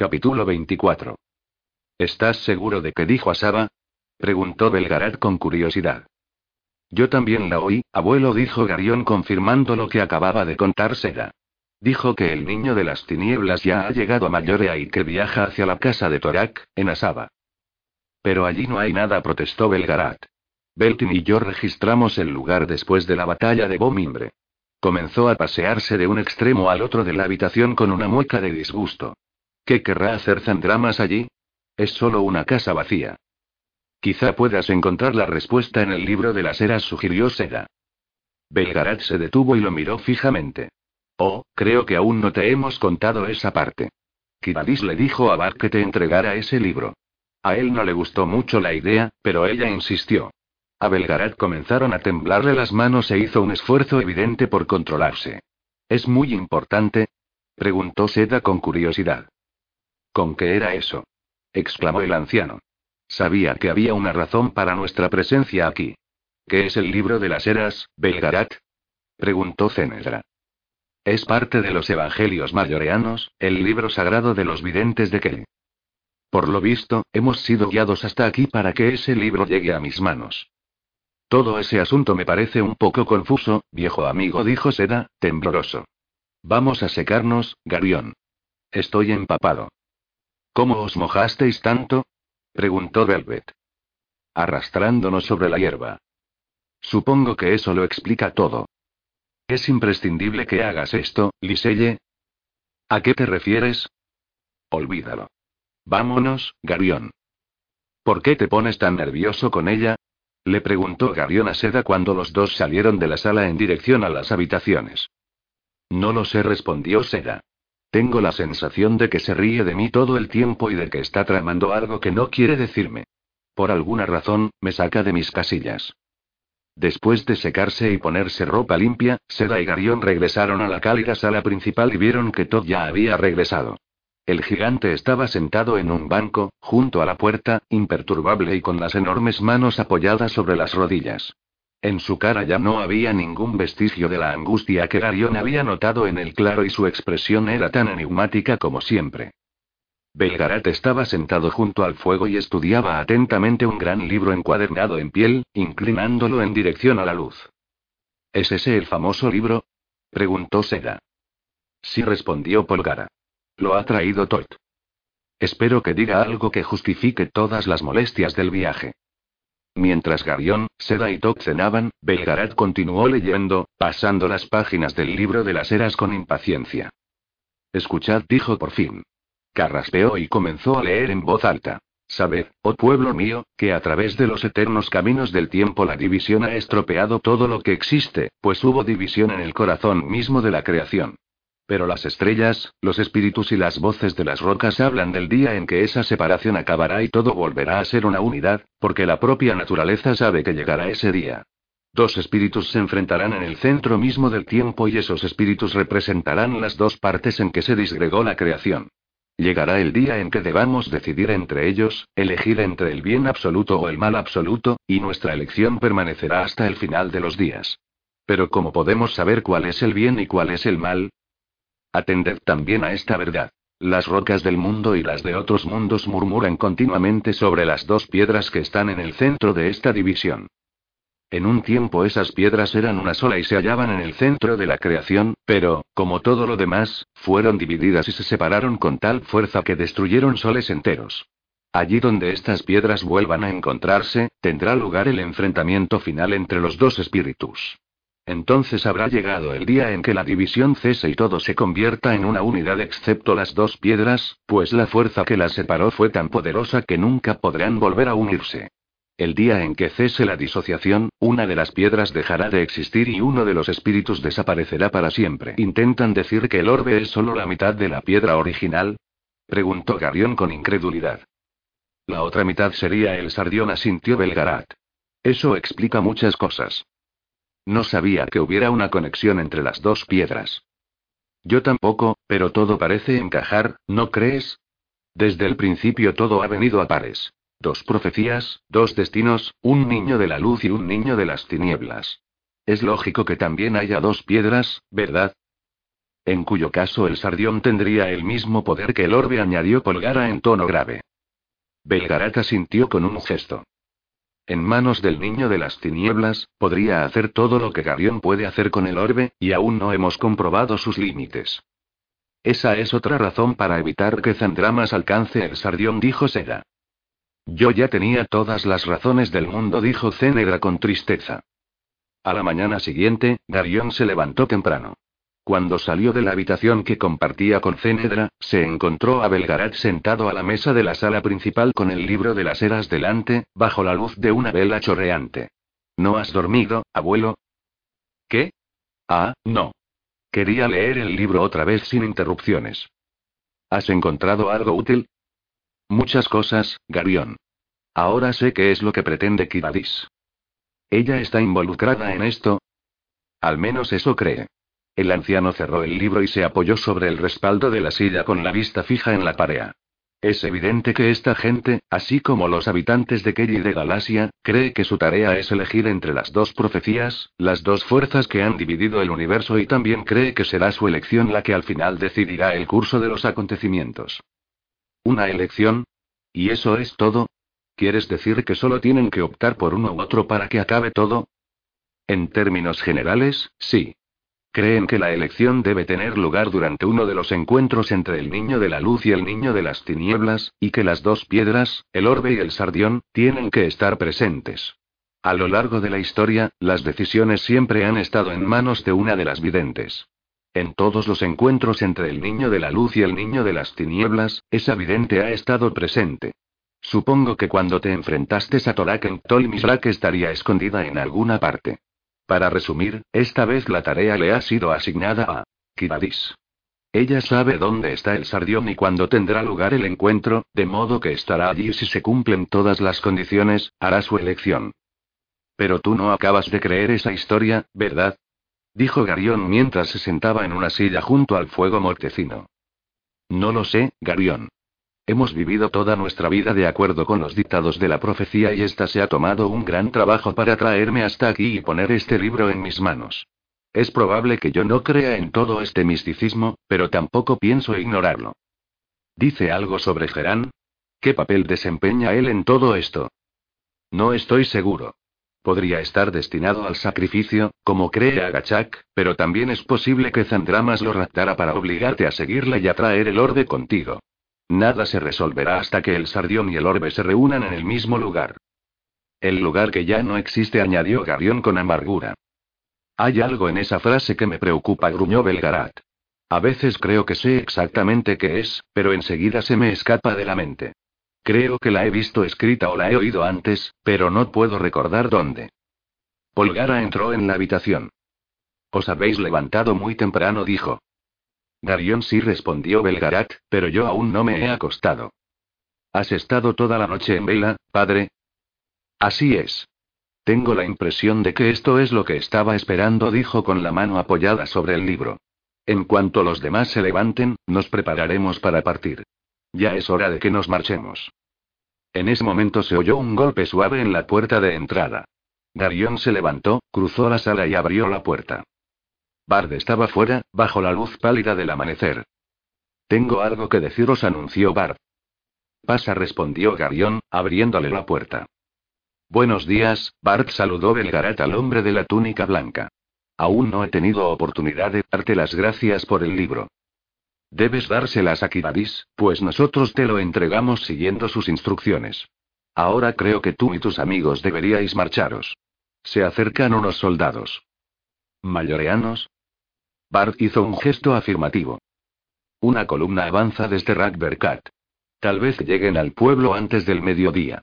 Capítulo 24. ¿Estás seguro de que dijo a Saba? preguntó Belgarat con curiosidad. Yo también la oí, abuelo, dijo Garión confirmando lo que acababa de contar Seda. Dijo que el niño de las tinieblas ya ha llegado a Mayorea y que viaja hacia la casa de Torak, en Asaba. Pero allí no hay nada, protestó Belgarat. Beltin y yo registramos el lugar después de la batalla de Bomimbre. Comenzó a pasearse de un extremo al otro de la habitación con una mueca de disgusto. ¿Qué querrá hacer Zandramas allí? Es solo una casa vacía. Quizá puedas encontrar la respuesta en el libro de las eras, sugirió Seda. Belgarat se detuvo y lo miró fijamente. Oh, creo que aún no te hemos contado esa parte. Kibalis le dijo a Bar que te entregara ese libro. A él no le gustó mucho la idea, pero ella insistió. A Belgarat comenzaron a temblarle las manos e hizo un esfuerzo evidente por controlarse. ¿Es muy importante? preguntó Seda con curiosidad. ¿Con qué era eso? exclamó el anciano. Sabía que había una razón para nuestra presencia aquí. ¿Qué es el libro de las eras, Belgarat? preguntó Cenedra. Es parte de los evangelios mayoreanos, el libro sagrado de los videntes de Kelly. Por lo visto, hemos sido guiados hasta aquí para que ese libro llegue a mis manos. Todo ese asunto me parece un poco confuso, viejo amigo, dijo Seda, tembloroso. Vamos a secarnos, Garión. Estoy empapado. ¿Cómo os mojasteis tanto? preguntó Velvet. Arrastrándonos sobre la hierba. Supongo que eso lo explica todo. Es imprescindible que hagas esto, Liselle. ¿A qué te refieres? Olvídalo. Vámonos, Garión. ¿Por qué te pones tan nervioso con ella? Le preguntó Garión a Seda cuando los dos salieron de la sala en dirección a las habitaciones. No lo sé, respondió Seda. Tengo la sensación de que se ríe de mí todo el tiempo y de que está tramando algo que no quiere decirme. Por alguna razón, me saca de mis casillas. Después de secarse y ponerse ropa limpia, Seda y Garión regresaron a la cálida sala principal y vieron que Todd ya había regresado. El gigante estaba sentado en un banco, junto a la puerta, imperturbable y con las enormes manos apoyadas sobre las rodillas. En su cara ya no había ningún vestigio de la angustia que Garión había notado en el claro y su expresión era tan enigmática como siempre. Belgarat estaba sentado junto al fuego y estudiaba atentamente un gran libro encuadernado en piel, inclinándolo en dirección a la luz. ¿Es ese el famoso libro? preguntó Seda. Sí respondió Polgara. Lo ha traído Tot. Espero que diga algo que justifique todas las molestias del viaje. Mientras Garión, Seda y Tok cenaban, Belgarat continuó leyendo, pasando las páginas del libro de las eras con impaciencia. Escuchad, dijo por fin. Carraspeó y comenzó a leer en voz alta. Sabed, oh pueblo mío, que a través de los eternos caminos del tiempo la división ha estropeado todo lo que existe, pues hubo división en el corazón mismo de la creación. Pero las estrellas, los espíritus y las voces de las rocas hablan del día en que esa separación acabará y todo volverá a ser una unidad, porque la propia naturaleza sabe que llegará ese día. Dos espíritus se enfrentarán en el centro mismo del tiempo y esos espíritus representarán las dos partes en que se disgregó la creación. Llegará el día en que debamos decidir entre ellos, elegir entre el bien absoluto o el mal absoluto, y nuestra elección permanecerá hasta el final de los días. Pero ¿cómo podemos saber cuál es el bien y cuál es el mal? Atended también a esta verdad. Las rocas del mundo y las de otros mundos murmuran continuamente sobre las dos piedras que están en el centro de esta división. En un tiempo esas piedras eran una sola y se hallaban en el centro de la creación, pero, como todo lo demás, fueron divididas y se separaron con tal fuerza que destruyeron soles enteros. Allí donde estas piedras vuelvan a encontrarse, tendrá lugar el enfrentamiento final entre los dos espíritus. Entonces habrá llegado el día en que la división cese y todo se convierta en una unidad excepto las dos piedras, pues la fuerza que las separó fue tan poderosa que nunca podrán volver a unirse. El día en que cese la disociación, una de las piedras dejará de existir y uno de los espíritus desaparecerá para siempre. ¿Intentan decir que el orbe es solo la mitad de la piedra original? preguntó Garión con incredulidad. La otra mitad sería el sardión, asintió Belgarat. Eso explica muchas cosas. No sabía que hubiera una conexión entre las dos piedras. Yo tampoco, pero todo parece encajar, ¿no crees? Desde el principio todo ha venido a pares. Dos profecías, dos destinos, un niño de la luz y un niño de las tinieblas. Es lógico que también haya dos piedras, ¿verdad? En cuyo caso el sardión tendría el mismo poder que el orbe, añadió Polgara en tono grave. Belgarata sintió con un gesto. En manos del niño de las tinieblas, podría hacer todo lo que Garión puede hacer con el orbe, y aún no hemos comprobado sus límites. Esa es otra razón para evitar que Zandramas alcance el sardión, dijo Seda. Yo ya tenía todas las razones del mundo, dijo Cénegra con tristeza. A la mañana siguiente, Garión se levantó temprano. Cuando salió de la habitación que compartía con Cénedra, se encontró a Belgarat sentado a la mesa de la sala principal con el libro de las eras delante, bajo la luz de una vela chorreante. ¿No has dormido, abuelo? ¿Qué? Ah, no. Quería leer el libro otra vez sin interrupciones. ¿Has encontrado algo útil? Muchas cosas, Garión. Ahora sé qué es lo que pretende Kibadis. ¿Ella está involucrada en esto? Al menos eso cree. El anciano cerró el libro y se apoyó sobre el respaldo de la silla con la vista fija en la pared. Es evidente que esta gente, así como los habitantes de Kelly de Galasia, cree que su tarea es elegir entre las dos profecías, las dos fuerzas que han dividido el universo y también cree que será su elección la que al final decidirá el curso de los acontecimientos. ¿Una elección? ¿Y eso es todo? ¿Quieres decir que solo tienen que optar por uno u otro para que acabe todo? En términos generales, sí. Creen que la elección debe tener lugar durante uno de los encuentros entre el niño de la luz y el niño de las tinieblas, y que las dos piedras, el orbe y el sardión, tienen que estar presentes. A lo largo de la historia, las decisiones siempre han estado en manos de una de las videntes. En todos los encuentros entre el niño de la luz y el niño de las tinieblas, esa vidente ha estado presente. Supongo que cuando te enfrentaste a Torak en Tol estaría escondida en alguna parte. Para resumir, esta vez la tarea le ha sido asignada a Kibadis. Ella sabe dónde está el sardión y cuándo tendrá lugar el encuentro, de modo que estará allí si se cumplen todas las condiciones, hará su elección. Pero tú no acabas de creer esa historia, ¿verdad? Dijo Garión mientras se sentaba en una silla junto al fuego mortecino. No lo sé, Garión. Hemos vivido toda nuestra vida de acuerdo con los dictados de la profecía y esta se ha tomado un gran trabajo para traerme hasta aquí y poner este libro en mis manos. Es probable que yo no crea en todo este misticismo, pero tampoco pienso ignorarlo. ¿Dice algo sobre Gerán? ¿Qué papel desempeña él en todo esto? No estoy seguro. Podría estar destinado al sacrificio, como cree Agachak, pero también es posible que Zandramas lo raptara para obligarte a seguirla y a traer el orde contigo. Nada se resolverá hasta que el sardión y el orbe se reúnan en el mismo lugar. El lugar que ya no existe, añadió Garión con amargura. Hay algo en esa frase que me preocupa, gruñó Belgarat. A veces creo que sé exactamente qué es, pero enseguida se me escapa de la mente. Creo que la he visto escrita o la he oído antes, pero no puedo recordar dónde. Polgara entró en la habitación. Os habéis levantado muy temprano, dijo. Garión sí respondió Belgarat, pero yo aún no me he acostado. ¿Has estado toda la noche en vela, padre? Así es. Tengo la impresión de que esto es lo que estaba esperando, dijo con la mano apoyada sobre el libro. En cuanto los demás se levanten, nos prepararemos para partir. Ya es hora de que nos marchemos. En ese momento se oyó un golpe suave en la puerta de entrada. Garión se levantó, cruzó la sala y abrió la puerta. Bard estaba fuera, bajo la luz pálida del amanecer. Tengo algo que deciros, anunció Bard. Pasa, respondió Garión, abriéndole la puerta. Buenos días, Bart saludó Belgarat al hombre de la túnica blanca. Aún no he tenido oportunidad de darte las gracias por el libro. Debes dárselas a Kibadis, pues nosotros te lo entregamos siguiendo sus instrucciones. Ahora creo que tú y tus amigos deberíais marcharos. Se acercan unos soldados. ¿Mayoreanos? Bart hizo un gesto afirmativo. Una columna avanza desde Rackbercat. Tal vez lleguen al pueblo antes del mediodía.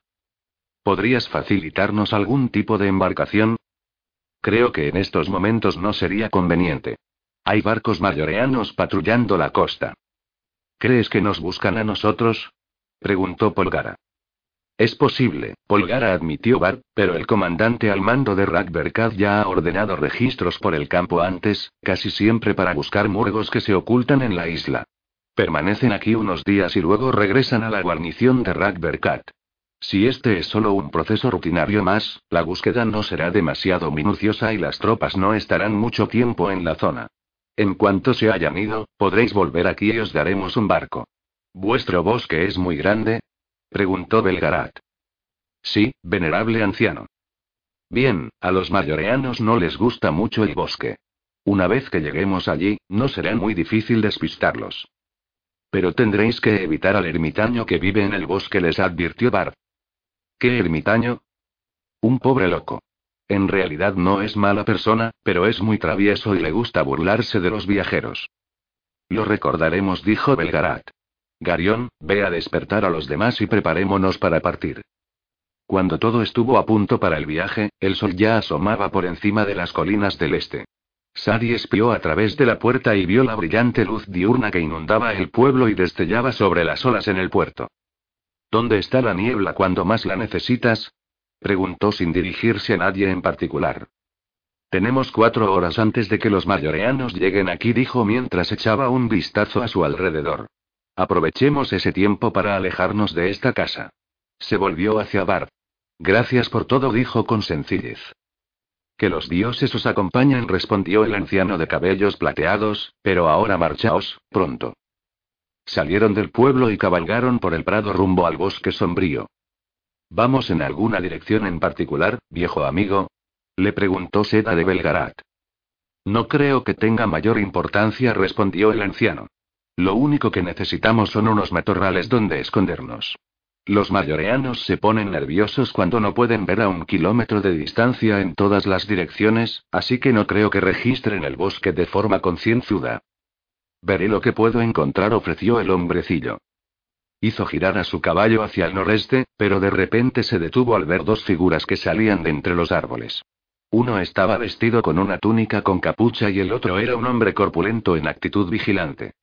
¿Podrías facilitarnos algún tipo de embarcación? Creo que en estos momentos no sería conveniente. Hay barcos mayoreanos patrullando la costa. ¿Crees que nos buscan a nosotros? preguntó Polgara. Es posible, Polgara admitió Bart, pero el comandante al mando de Rackberkad ya ha ordenado registros por el campo antes, casi siempre para buscar murgos que se ocultan en la isla. Permanecen aquí unos días y luego regresan a la guarnición de Rackberkad. Si este es solo un proceso rutinario más, la búsqueda no será demasiado minuciosa y las tropas no estarán mucho tiempo en la zona. En cuanto se hayan ido, podréis volver aquí y os daremos un barco. ¿Vuestro bosque es muy grande? Preguntó Belgarat. Sí, venerable anciano. Bien, a los mayoreanos no les gusta mucho el bosque. Una vez que lleguemos allí, no será muy difícil despistarlos. Pero tendréis que evitar al ermitaño que vive en el bosque, les advirtió Bart. ¿Qué ermitaño? Un pobre loco. En realidad no es mala persona, pero es muy travieso y le gusta burlarse de los viajeros. Lo recordaremos, dijo Belgarat. Garión, ve a despertar a los demás y preparémonos para partir. Cuando todo estuvo a punto para el viaje, el sol ya asomaba por encima de las colinas del este. Sadi espió a través de la puerta y vio la brillante luz diurna que inundaba el pueblo y destellaba sobre las olas en el puerto. ¿Dónde está la niebla cuando más la necesitas? preguntó sin dirigirse a nadie en particular. Tenemos cuatro horas antes de que los mayoreanos lleguen aquí, dijo mientras echaba un vistazo a su alrededor. Aprovechemos ese tiempo para alejarnos de esta casa. Se volvió hacia Bart. Gracias por todo, dijo con sencillez. Que los dioses os acompañen, respondió el anciano de cabellos plateados, pero ahora marchaos, pronto. Salieron del pueblo y cabalgaron por el prado rumbo al bosque sombrío. ¿Vamos en alguna dirección en particular, viejo amigo? Le preguntó Seda de Belgarat. No creo que tenga mayor importancia, respondió el anciano. Lo único que necesitamos son unos matorrales donde escondernos. Los mayoreanos se ponen nerviosos cuando no pueden ver a un kilómetro de distancia en todas las direcciones, así que no creo que registren el bosque de forma concienzuda. Veré lo que puedo encontrar, ofreció el hombrecillo. Hizo girar a su caballo hacia el noreste, pero de repente se detuvo al ver dos figuras que salían de entre los árboles. Uno estaba vestido con una túnica con capucha y el otro era un hombre corpulento en actitud vigilante.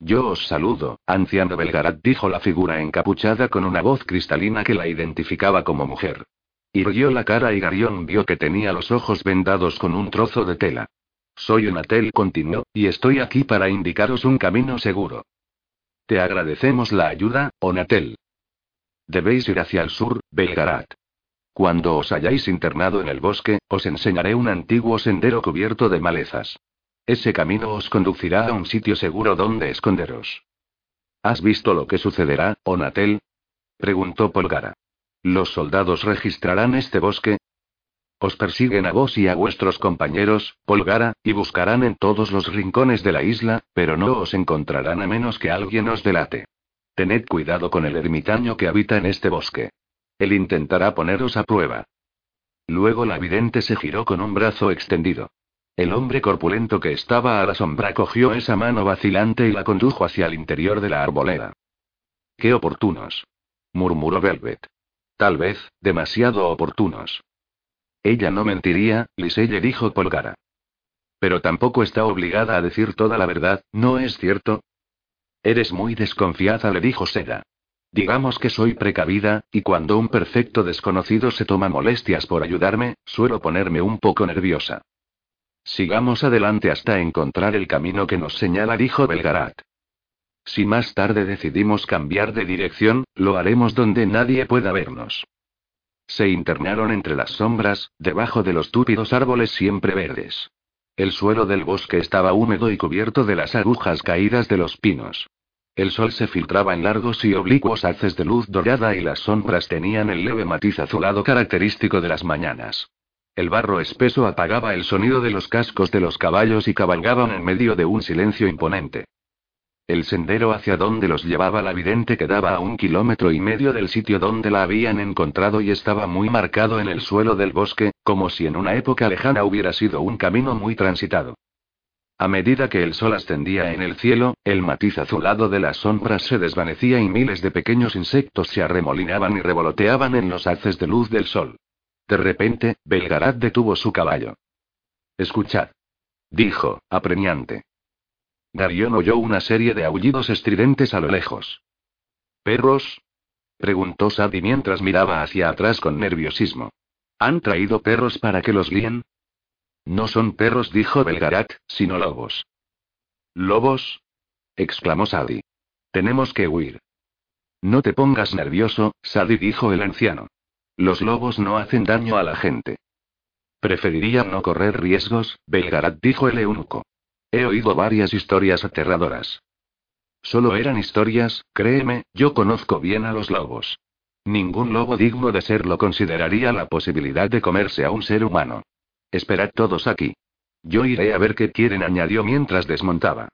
Yo os saludo, anciano Belgarat, dijo la figura encapuchada con una voz cristalina que la identificaba como mujer. Irguió la cara y Garión vio que tenía los ojos vendados con un trozo de tela. Soy un Atel, continuó, y estoy aquí para indicaros un camino seguro. Te agradecemos la ayuda, Onatel. Debéis ir hacia el sur, Belgarat. Cuando os hayáis internado en el bosque, os enseñaré un antiguo sendero cubierto de malezas. Ese camino os conducirá a un sitio seguro donde esconderos. ¿Has visto lo que sucederá, Onatel? preguntó Polgara. ¿Los soldados registrarán este bosque? Os persiguen a vos y a vuestros compañeros, Polgara, y buscarán en todos los rincones de la isla, pero no os encontrarán a menos que alguien os delate. Tened cuidado con el ermitaño que habita en este bosque. Él intentará poneros a prueba. Luego la vidente se giró con un brazo extendido. El hombre corpulento que estaba a la sombra cogió esa mano vacilante y la condujo hacia el interior de la arboleda. Qué oportunos. murmuró Velvet. Tal vez, demasiado oportunos. Ella no mentiría, Liselle dijo Polgara. Pero tampoco está obligada a decir toda la verdad, ¿no es cierto? Eres muy desconfiada, le dijo Seda. Digamos que soy precavida, y cuando un perfecto desconocido se toma molestias por ayudarme, suelo ponerme un poco nerviosa. Sigamos adelante hasta encontrar el camino que nos señala, dijo Belgarat. Si más tarde decidimos cambiar de dirección, lo haremos donde nadie pueda vernos. Se internaron entre las sombras, debajo de los túpidos árboles siempre verdes. El suelo del bosque estaba húmedo y cubierto de las agujas caídas de los pinos. El sol se filtraba en largos y oblicuos haces de luz dorada y las sombras tenían el leve matiz azulado característico de las mañanas. El barro espeso apagaba el sonido de los cascos de los caballos y cabalgaban en medio de un silencio imponente. El sendero hacia donde los llevaba la vidente quedaba a un kilómetro y medio del sitio donde la habían encontrado y estaba muy marcado en el suelo del bosque, como si en una época lejana hubiera sido un camino muy transitado. A medida que el sol ascendía en el cielo, el matiz azulado de las sombras se desvanecía y miles de pequeños insectos se arremolinaban y revoloteaban en los haces de luz del sol. De repente, Belgarat detuvo su caballo. Escuchad. Dijo, apremiante. Darion oyó una serie de aullidos estridentes a lo lejos. ¿Perros? preguntó Sadie mientras miraba hacia atrás con nerviosismo. ¿Han traído perros para que los líen? No son perros, dijo Belgarat, sino lobos. ¿Lobos? exclamó Sadie. Tenemos que huir. No te pongas nervioso, Sadie dijo el anciano. Los lobos no hacen daño a la gente. Preferiría no correr riesgos, Belgarat dijo el eunuco. He oído varias historias aterradoras. Solo eran historias, créeme, yo conozco bien a los lobos. Ningún lobo digno de serlo consideraría la posibilidad de comerse a un ser humano. Esperad todos aquí. Yo iré a ver qué quieren, añadió mientras desmontaba.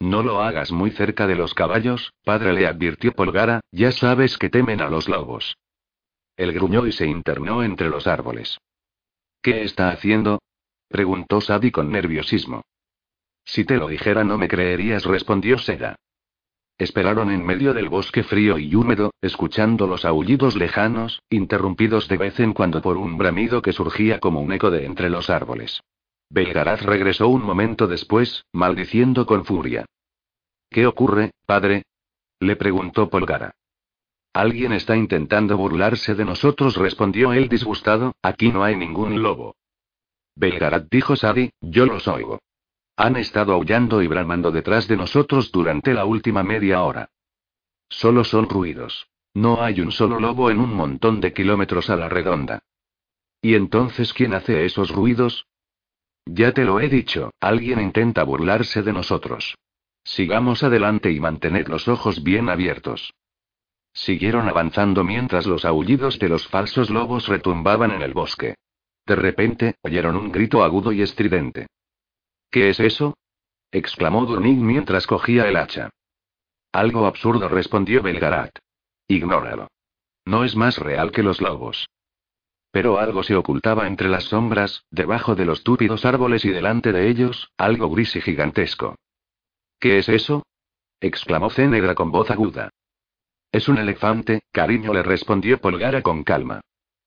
No lo hagas muy cerca de los caballos, padre le advirtió Polgara, ya sabes que temen a los lobos. Él gruñó y se internó entre los árboles. ¿Qué está haciendo? preguntó Sadie con nerviosismo. Si te lo dijera no me creerías, respondió Seda. Esperaron en medio del bosque frío y húmedo, escuchando los aullidos lejanos, interrumpidos de vez en cuando por un bramido que surgía como un eco de entre los árboles. Belgaraz regresó un momento después, maldiciendo con furia. ¿Qué ocurre, padre? le preguntó Polgara. Alguien está intentando burlarse de nosotros, respondió él disgustado, aquí no hay ningún lobo. Belgarat dijo Sadi, yo los oigo. Han estado aullando y bramando detrás de nosotros durante la última media hora. Solo son ruidos. No hay un solo lobo en un montón de kilómetros a la redonda. ¿Y entonces quién hace esos ruidos? Ya te lo he dicho, alguien intenta burlarse de nosotros. Sigamos adelante y mantened los ojos bien abiertos. Siguieron avanzando mientras los aullidos de los falsos lobos retumbaban en el bosque. De repente, oyeron un grito agudo y estridente. ¿Qué es eso? exclamó Durnig mientras cogía el hacha. Algo absurdo respondió Belgarat. Ignóralo. No es más real que los lobos. Pero algo se ocultaba entre las sombras, debajo de los túpidos árboles y delante de ellos, algo gris y gigantesco. ¿Qué es eso? exclamó Cenegra con voz aguda. Es un elefante, cariño, le respondió Polgara con calma.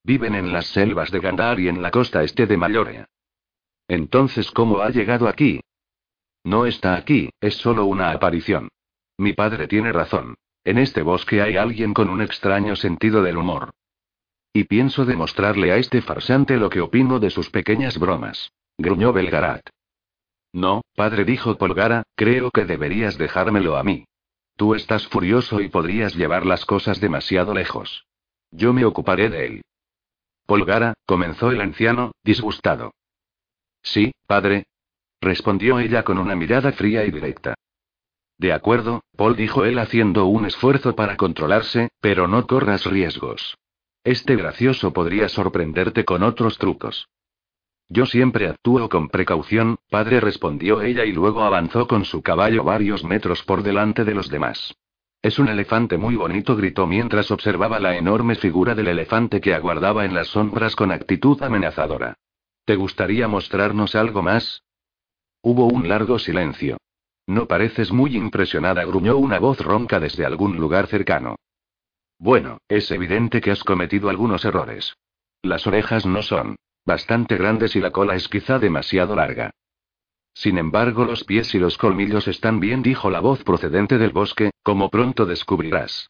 Viven en las selvas de Gandar y en la costa este de Mallorea. Entonces, ¿cómo ha llegado aquí? No está aquí, es solo una aparición. Mi padre tiene razón. En este bosque hay alguien con un extraño sentido del humor. Y pienso demostrarle a este farsante lo que opino de sus pequeñas bromas. Gruñó Belgarat. No, padre, dijo Polgara, creo que deberías dejármelo a mí. Tú estás furioso y podrías llevar las cosas demasiado lejos. Yo me ocuparé de él. Polgara, comenzó el anciano, disgustado. Sí, padre. Respondió ella con una mirada fría y directa. De acuerdo, Paul dijo él haciendo un esfuerzo para controlarse, pero no corras riesgos. Este gracioso podría sorprenderte con otros trucos. Yo siempre actúo con precaución, padre, respondió ella y luego avanzó con su caballo varios metros por delante de los demás. Es un elefante muy bonito, gritó mientras observaba la enorme figura del elefante que aguardaba en las sombras con actitud amenazadora. ¿Te gustaría mostrarnos algo más? Hubo un largo silencio. No pareces muy impresionada, gruñó una voz ronca desde algún lugar cercano. Bueno, es evidente que has cometido algunos errores. Las orejas no son bastante grandes y la cola es quizá demasiado larga. Sin embargo, los pies y los colmillos están bien, dijo la voz procedente del bosque, como pronto descubrirás.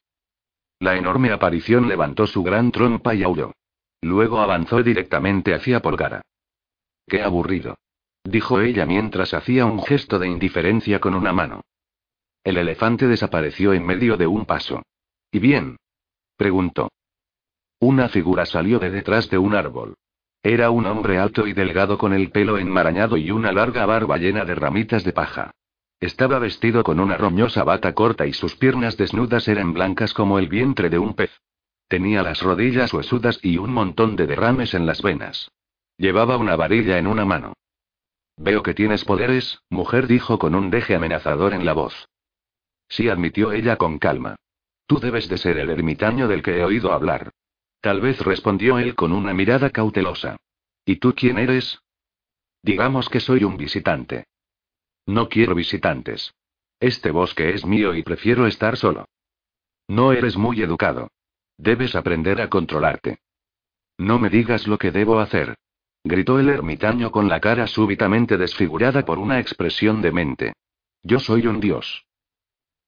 La enorme aparición levantó su gran trompa y aulló. Luego avanzó directamente hacia Polgara. Qué aburrido. Dijo ella mientras hacía un gesto de indiferencia con una mano. El elefante desapareció en medio de un paso. ¿Y bien? preguntó. Una figura salió de detrás de un árbol. Era un hombre alto y delgado con el pelo enmarañado y una larga barba llena de ramitas de paja. Estaba vestido con una roñosa bata corta y sus piernas desnudas eran blancas como el vientre de un pez. Tenía las rodillas huesudas y un montón de derrames en las venas. Llevaba una varilla en una mano. Veo que tienes poderes, mujer dijo con un deje amenazador en la voz. Sí, admitió ella con calma. Tú debes de ser el ermitaño del que he oído hablar. Tal vez respondió él con una mirada cautelosa. ¿Y tú quién eres? Digamos que soy un visitante. No quiero visitantes. Este bosque es mío y prefiero estar solo. No eres muy educado. Debes aprender a controlarte. No me digas lo que debo hacer. Gritó el ermitaño con la cara súbitamente desfigurada por una expresión demente. Yo soy un dios.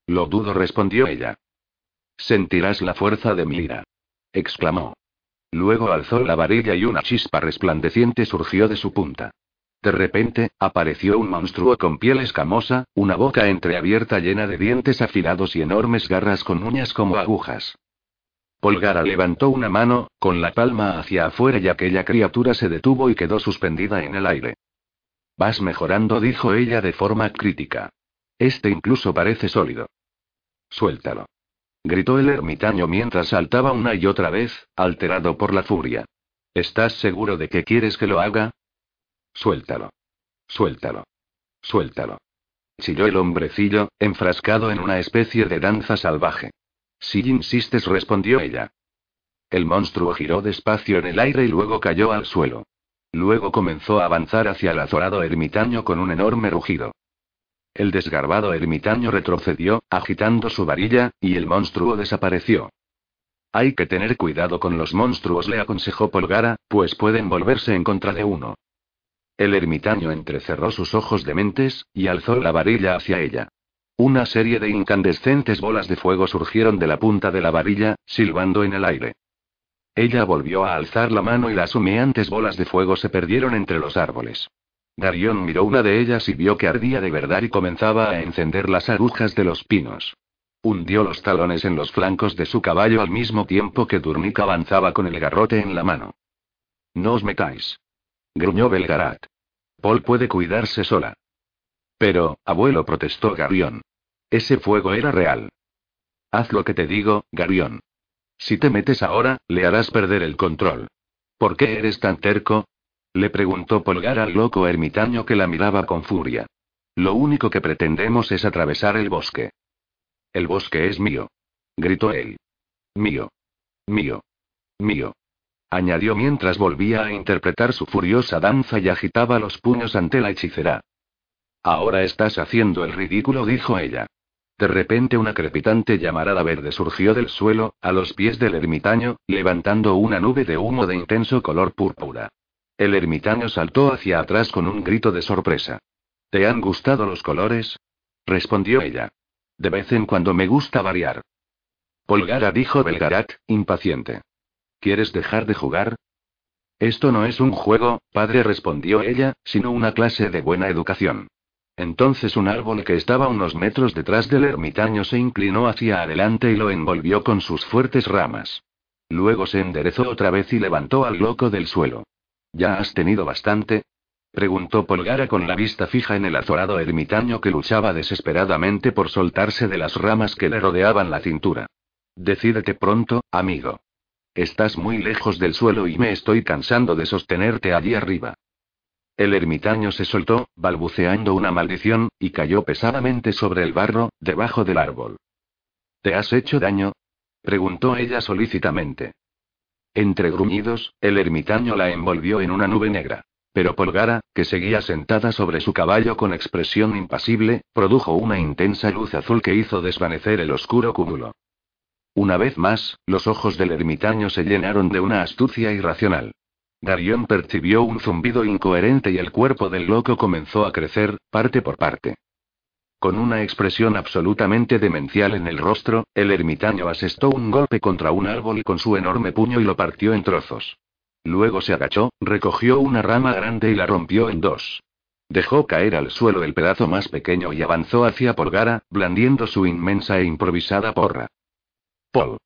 Lo dudo, respondió ella. Sentirás la fuerza de mi ira exclamó. Luego alzó la varilla y una chispa resplandeciente surgió de su punta. De repente, apareció un monstruo con piel escamosa, una boca entreabierta llena de dientes afilados y enormes garras con uñas como agujas. Polgara levantó una mano, con la palma hacia afuera y aquella criatura se detuvo y quedó suspendida en el aire. Vas mejorando, dijo ella de forma crítica. Este incluso parece sólido. Suéltalo. Gritó el ermitaño mientras saltaba una y otra vez, alterado por la furia. ¿Estás seguro de que quieres que lo haga? Suéltalo. Suéltalo. Suéltalo. Chilló el hombrecillo, enfrascado en una especie de danza salvaje. Si insistes, respondió ella. El monstruo giró despacio en el aire y luego cayó al suelo. Luego comenzó a avanzar hacia el azorado ermitaño con un enorme rugido. El desgarbado ermitaño retrocedió, agitando su varilla, y el monstruo desapareció. Hay que tener cuidado con los monstruos, le aconsejó Polgara, pues pueden volverse en contra de uno. El ermitaño entrecerró sus ojos dementes, y alzó la varilla hacia ella. Una serie de incandescentes bolas de fuego surgieron de la punta de la varilla, silbando en el aire. Ella volvió a alzar la mano y las humeantes bolas de fuego se perdieron entre los árboles. Darion miró una de ellas y vio que ardía de verdad y comenzaba a encender las agujas de los pinos. Hundió los talones en los flancos de su caballo al mismo tiempo que Durnik avanzaba con el garrote en la mano. No os metáis. Gruñó Belgarat. Paul puede cuidarse sola. Pero, abuelo, protestó Garión. Ese fuego era real. Haz lo que te digo, Garión. Si te metes ahora, le harás perder el control. ¿Por qué eres tan terco? Le preguntó Polgar al loco ermitaño que la miraba con furia. Lo único que pretendemos es atravesar el bosque. El bosque es mío. Gritó él. Mío. Mío. Mío añadió mientras volvía a interpretar su furiosa danza y agitaba los puños ante la hechicera. Ahora estás haciendo el ridículo, dijo ella. De repente una crepitante llamarada verde surgió del suelo, a los pies del ermitaño, levantando una nube de humo de intenso color púrpura. El ermitaño saltó hacia atrás con un grito de sorpresa. ¿Te han gustado los colores? respondió ella. De vez en cuando me gusta variar. Polgara dijo Belgarat, impaciente. ¿Quieres dejar de jugar? Esto no es un juego, padre, respondió ella, sino una clase de buena educación. Entonces un árbol que estaba unos metros detrás del ermitaño se inclinó hacia adelante y lo envolvió con sus fuertes ramas. Luego se enderezó otra vez y levantó al loco del suelo. ¿Ya has tenido bastante? preguntó Polgara con la vista fija en el azorado ermitaño que luchaba desesperadamente por soltarse de las ramas que le rodeaban la cintura. Decídete pronto, amigo. Estás muy lejos del suelo y me estoy cansando de sostenerte allí arriba. El ermitaño se soltó, balbuceando una maldición, y cayó pesadamente sobre el barro, debajo del árbol. ¿Te has hecho daño? preguntó ella solícitamente. Entre gruñidos, el ermitaño la envolvió en una nube negra. Pero Polgara, que seguía sentada sobre su caballo con expresión impasible, produjo una intensa luz azul que hizo desvanecer el oscuro cúmulo. Una vez más, los ojos del ermitaño se llenaron de una astucia irracional. Darion percibió un zumbido incoherente y el cuerpo del loco comenzó a crecer, parte por parte. Con una expresión absolutamente demencial en el rostro, el ermitaño asestó un golpe contra un árbol con su enorme puño y lo partió en trozos. Luego se agachó, recogió una rama grande y la rompió en dos. Dejó caer al suelo el pedazo más pequeño y avanzó hacia Polgara, blandiendo su inmensa e improvisada porra. Paul.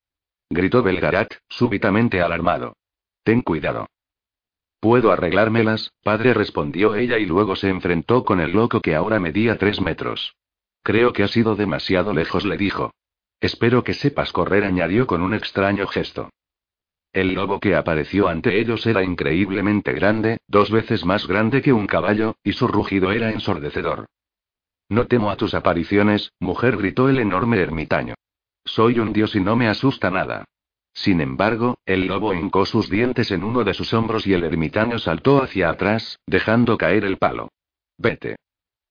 Gritó Belgarat, súbitamente alarmado. Ten cuidado. Puedo arreglármelas, padre, respondió ella y luego se enfrentó con el loco que ahora medía tres metros. Creo que ha sido demasiado lejos, le dijo. Espero que sepas correr, añadió con un extraño gesto. El lobo que apareció ante ellos era increíblemente grande, dos veces más grande que un caballo, y su rugido era ensordecedor. No temo a tus apariciones, mujer, gritó el enorme ermitaño. Soy un dios y no me asusta nada. Sin embargo, el lobo hincó sus dientes en uno de sus hombros y el ermitaño saltó hacia atrás, dejando caer el palo. Vete.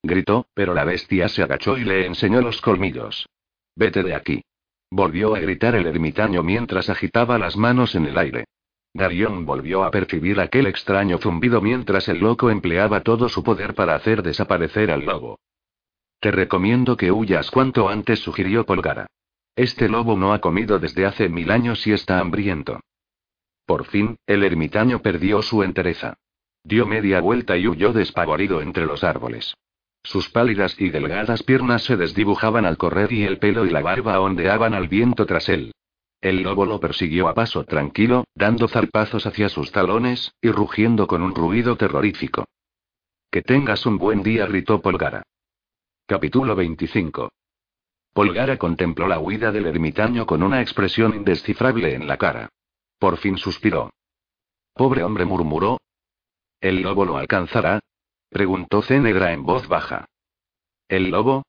Gritó, pero la bestia se agachó y le enseñó los colmillos. Vete de aquí. Volvió a gritar el ermitaño mientras agitaba las manos en el aire. Darion volvió a percibir aquel extraño zumbido mientras el loco empleaba todo su poder para hacer desaparecer al lobo. Te recomiendo que huyas cuanto antes, sugirió Polgara. Este lobo no ha comido desde hace mil años y está hambriento. Por fin, el ermitaño perdió su entereza. Dio media vuelta y huyó despavorido entre los árboles. Sus pálidas y delgadas piernas se desdibujaban al correr y el pelo y la barba ondeaban al viento tras él. El lobo lo persiguió a paso tranquilo, dando zarpazos hacia sus talones, y rugiendo con un ruido terrorífico. Que tengas un buen día, gritó Polgara. Capítulo 25. Polgara contempló la huida del ermitaño con una expresión indescifrable en la cara. Por fin suspiró. Pobre hombre murmuró. ¿El lobo lo alcanzará? Preguntó Cenegra en voz baja. ¿El lobo?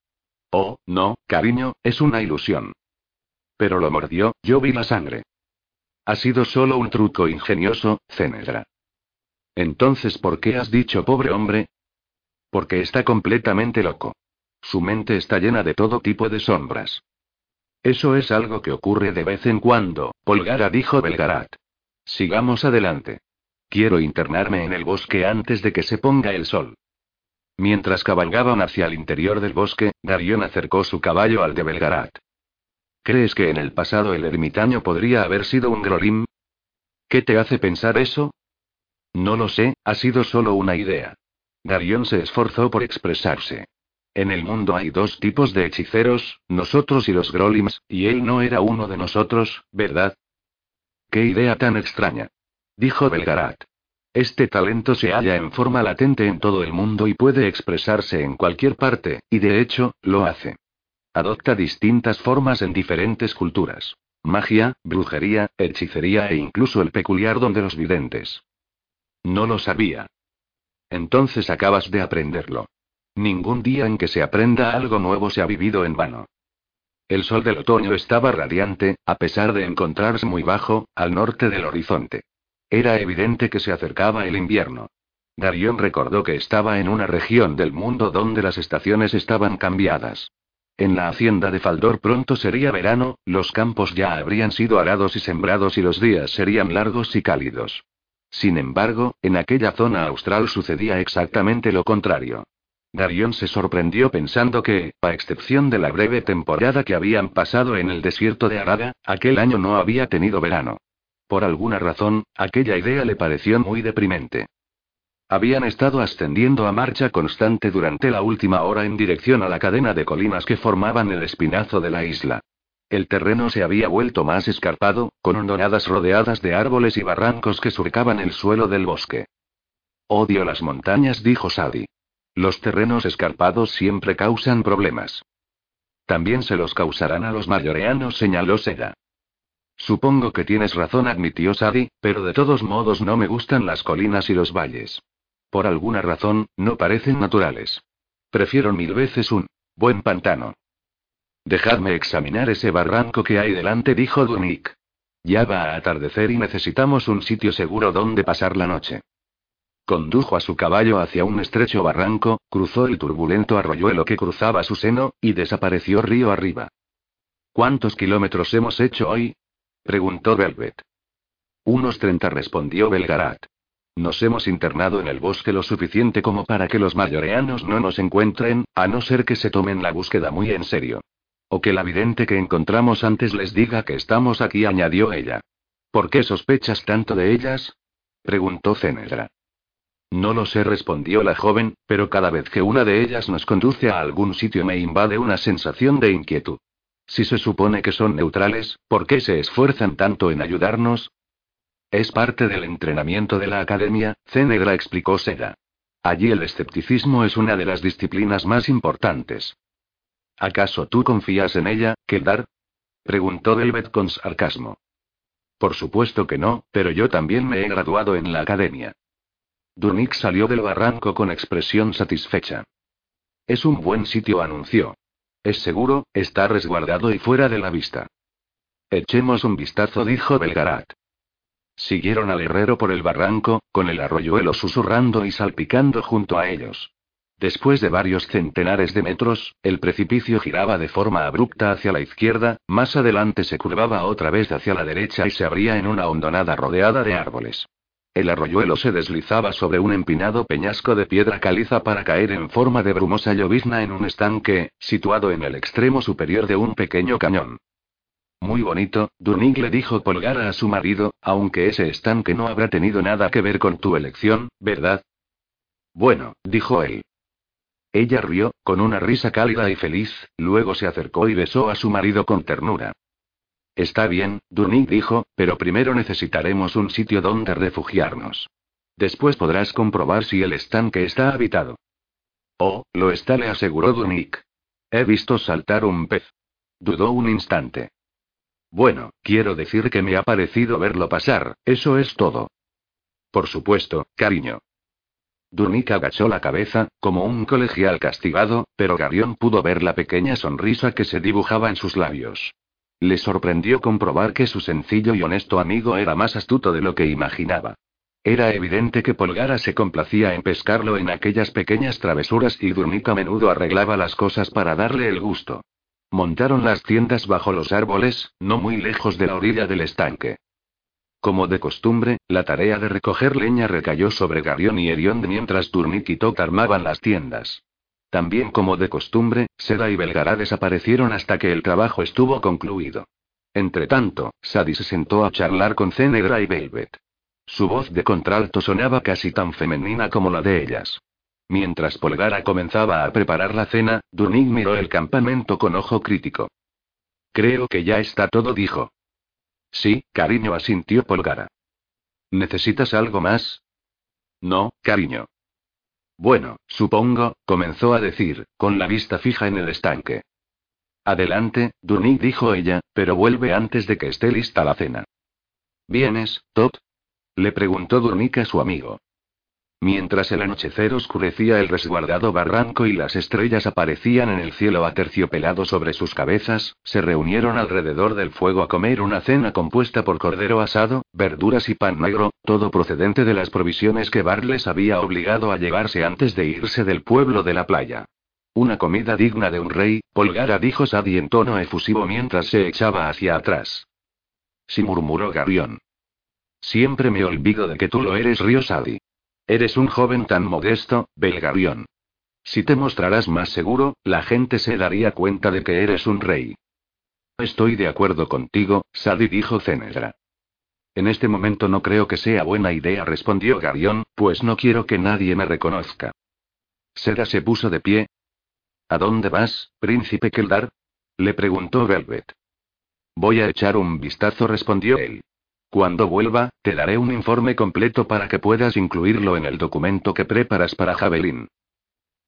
Oh, no, cariño, es una ilusión. Pero lo mordió, yo vi la sangre. Ha sido solo un truco ingenioso, Cenegra. Entonces, ¿por qué has dicho pobre hombre? Porque está completamente loco. Su mente está llena de todo tipo de sombras. Eso es algo que ocurre de vez en cuando, Polgara dijo Belgarat. Sigamos adelante. Quiero internarme en el bosque antes de que se ponga el sol. Mientras cabalgaban hacia el interior del bosque, Darion acercó su caballo al de Belgarat. ¿Crees que en el pasado el ermitaño podría haber sido un Grolim? ¿Qué te hace pensar eso? No lo sé, ha sido solo una idea. Darion se esforzó por expresarse. En el mundo hay dos tipos de hechiceros, nosotros y los Grolims, y él no era uno de nosotros, ¿verdad? ¡Qué idea tan extraña! Dijo Belgarat. Este talento se halla en forma latente en todo el mundo y puede expresarse en cualquier parte, y de hecho, lo hace. Adopta distintas formas en diferentes culturas. Magia, brujería, hechicería e incluso el peculiar don de los videntes. No lo sabía. Entonces acabas de aprenderlo. Ningún día en que se aprenda algo nuevo se ha vivido en vano. El sol del otoño estaba radiante, a pesar de encontrarse muy bajo, al norte del horizonte. Era evidente que se acercaba el invierno. Darion recordó que estaba en una región del mundo donde las estaciones estaban cambiadas. En la hacienda de Faldor pronto sería verano, los campos ya habrían sido arados y sembrados y los días serían largos y cálidos. Sin embargo, en aquella zona austral sucedía exactamente lo contrario. Darion se sorprendió pensando que, a excepción de la breve temporada que habían pasado en el desierto de Araga, aquel año no había tenido verano. Por alguna razón, aquella idea le pareció muy deprimente. Habían estado ascendiendo a marcha constante durante la última hora en dirección a la cadena de colinas que formaban el espinazo de la isla. El terreno se había vuelto más escarpado, con hondonadas rodeadas de árboles y barrancos que surcaban el suelo del bosque. Odio las montañas, dijo Sadi. Los terrenos escarpados siempre causan problemas. También se los causarán a los mayoreanos, señaló Seda. Supongo que tienes razón, admitió Sadi, pero de todos modos no me gustan las colinas y los valles. Por alguna razón, no parecen naturales. Prefiero mil veces un buen pantano. Dejadme examinar ese barranco que hay delante, dijo Dunik. Ya va a atardecer y necesitamos un sitio seguro donde pasar la noche. Condujo a su caballo hacia un estrecho barranco, cruzó el turbulento arroyuelo que cruzaba su seno, y desapareció río arriba. ¿Cuántos kilómetros hemos hecho hoy? Preguntó Velvet. Unos treinta respondió Belgarat. Nos hemos internado en el bosque lo suficiente como para que los mayoreanos no nos encuentren, a no ser que se tomen la búsqueda muy en serio. O que la vidente que encontramos antes les diga que estamos aquí, añadió ella. ¿Por qué sospechas tanto de ellas? preguntó Cenedra. No lo sé, respondió la joven, pero cada vez que una de ellas nos conduce a algún sitio me invade una sensación de inquietud. Si se supone que son neutrales, ¿por qué se esfuerzan tanto en ayudarnos? Es parte del entrenamiento de la academia, Cenegra explicó Seda. Allí el escepticismo es una de las disciplinas más importantes. ¿Acaso tú confías en ella, Keldar? preguntó Velvet con sarcasmo. Por supuesto que no, pero yo también me he graduado en la academia. Dunik salió del barranco con expresión satisfecha. Es un buen sitio, anunció. Es seguro, está resguardado y fuera de la vista. Echemos un vistazo, dijo Belgarat. Siguieron al herrero por el barranco, con el arroyuelo susurrando y salpicando junto a ellos. Después de varios centenares de metros, el precipicio giraba de forma abrupta hacia la izquierda, más adelante se curvaba otra vez hacia la derecha y se abría en una hondonada rodeada de árboles. El arroyuelo se deslizaba sobre un empinado peñasco de piedra caliza para caer en forma de brumosa llovizna en un estanque, situado en el extremo superior de un pequeño cañón. Muy bonito, Dunig le dijo Polgara a su marido, aunque ese estanque no habrá tenido nada que ver con tu elección, ¿verdad? Bueno, dijo él. Ella rió, con una risa cálida y feliz, luego se acercó y besó a su marido con ternura. Está bien, Dunig dijo, pero primero necesitaremos un sitio donde refugiarnos. Después podrás comprobar si el estanque está habitado. Oh, lo está, le aseguró Dunik. He visto saltar un pez. Dudó un instante. Bueno, quiero decir que me ha parecido verlo pasar, eso es todo. Por supuesto, cariño. Durnik agachó la cabeza, como un colegial castigado, pero Garión pudo ver la pequeña sonrisa que se dibujaba en sus labios. Le sorprendió comprobar que su sencillo y honesto amigo era más astuto de lo que imaginaba. Era evidente que Polgara se complacía en pescarlo en aquellas pequeñas travesuras y Durnik a menudo arreglaba las cosas para darle el gusto. Montaron las tiendas bajo los árboles, no muy lejos de la orilla del estanque. Como de costumbre, la tarea de recoger leña recayó sobre Garión y Erión mientras Turnik y Tot armaban las tiendas. También como de costumbre, Seda y Belgará desaparecieron hasta que el trabajo estuvo concluido. Entretanto, Sadie se sentó a charlar con Cenegra y Velvet. Su voz de contralto sonaba casi tan femenina como la de ellas. Mientras Polgara comenzaba a preparar la cena, Durnik miró el campamento con ojo crítico. Creo que ya está todo, dijo. Sí, cariño, asintió Polgara. ¿Necesitas algo más? No, cariño. Bueno, supongo, comenzó a decir, con la vista fija en el estanque. Adelante, Dunik dijo ella, pero vuelve antes de que esté lista la cena. ¿Vienes, Top? Le preguntó Durnik a su amigo. Mientras el anochecer oscurecía el resguardado barranco y las estrellas aparecían en el cielo aterciopelado sobre sus cabezas, se reunieron alrededor del fuego a comer una cena compuesta por cordero asado, verduras y pan negro, todo procedente de las provisiones que Bar les había obligado a llevarse antes de irse del pueblo de la playa. Una comida digna de un rey, Polgara dijo Sadie en tono efusivo mientras se echaba hacia atrás. Sí murmuró Garión. Siempre me olvido de que tú lo eres, río Sadie. Eres un joven tan modesto, Belgarión. Si te mostrarás más seguro, la gente se daría cuenta de que eres un rey. Estoy de acuerdo contigo, Sadi dijo Cenegra. En este momento no creo que sea buena idea, respondió Garión, pues no quiero que nadie me reconozca. Seda se puso de pie. ¿A dónde vas, príncipe Keldar? le preguntó Velvet. Voy a echar un vistazo, respondió él. Cuando vuelva, te daré un informe completo para que puedas incluirlo en el documento que preparas para Javelin.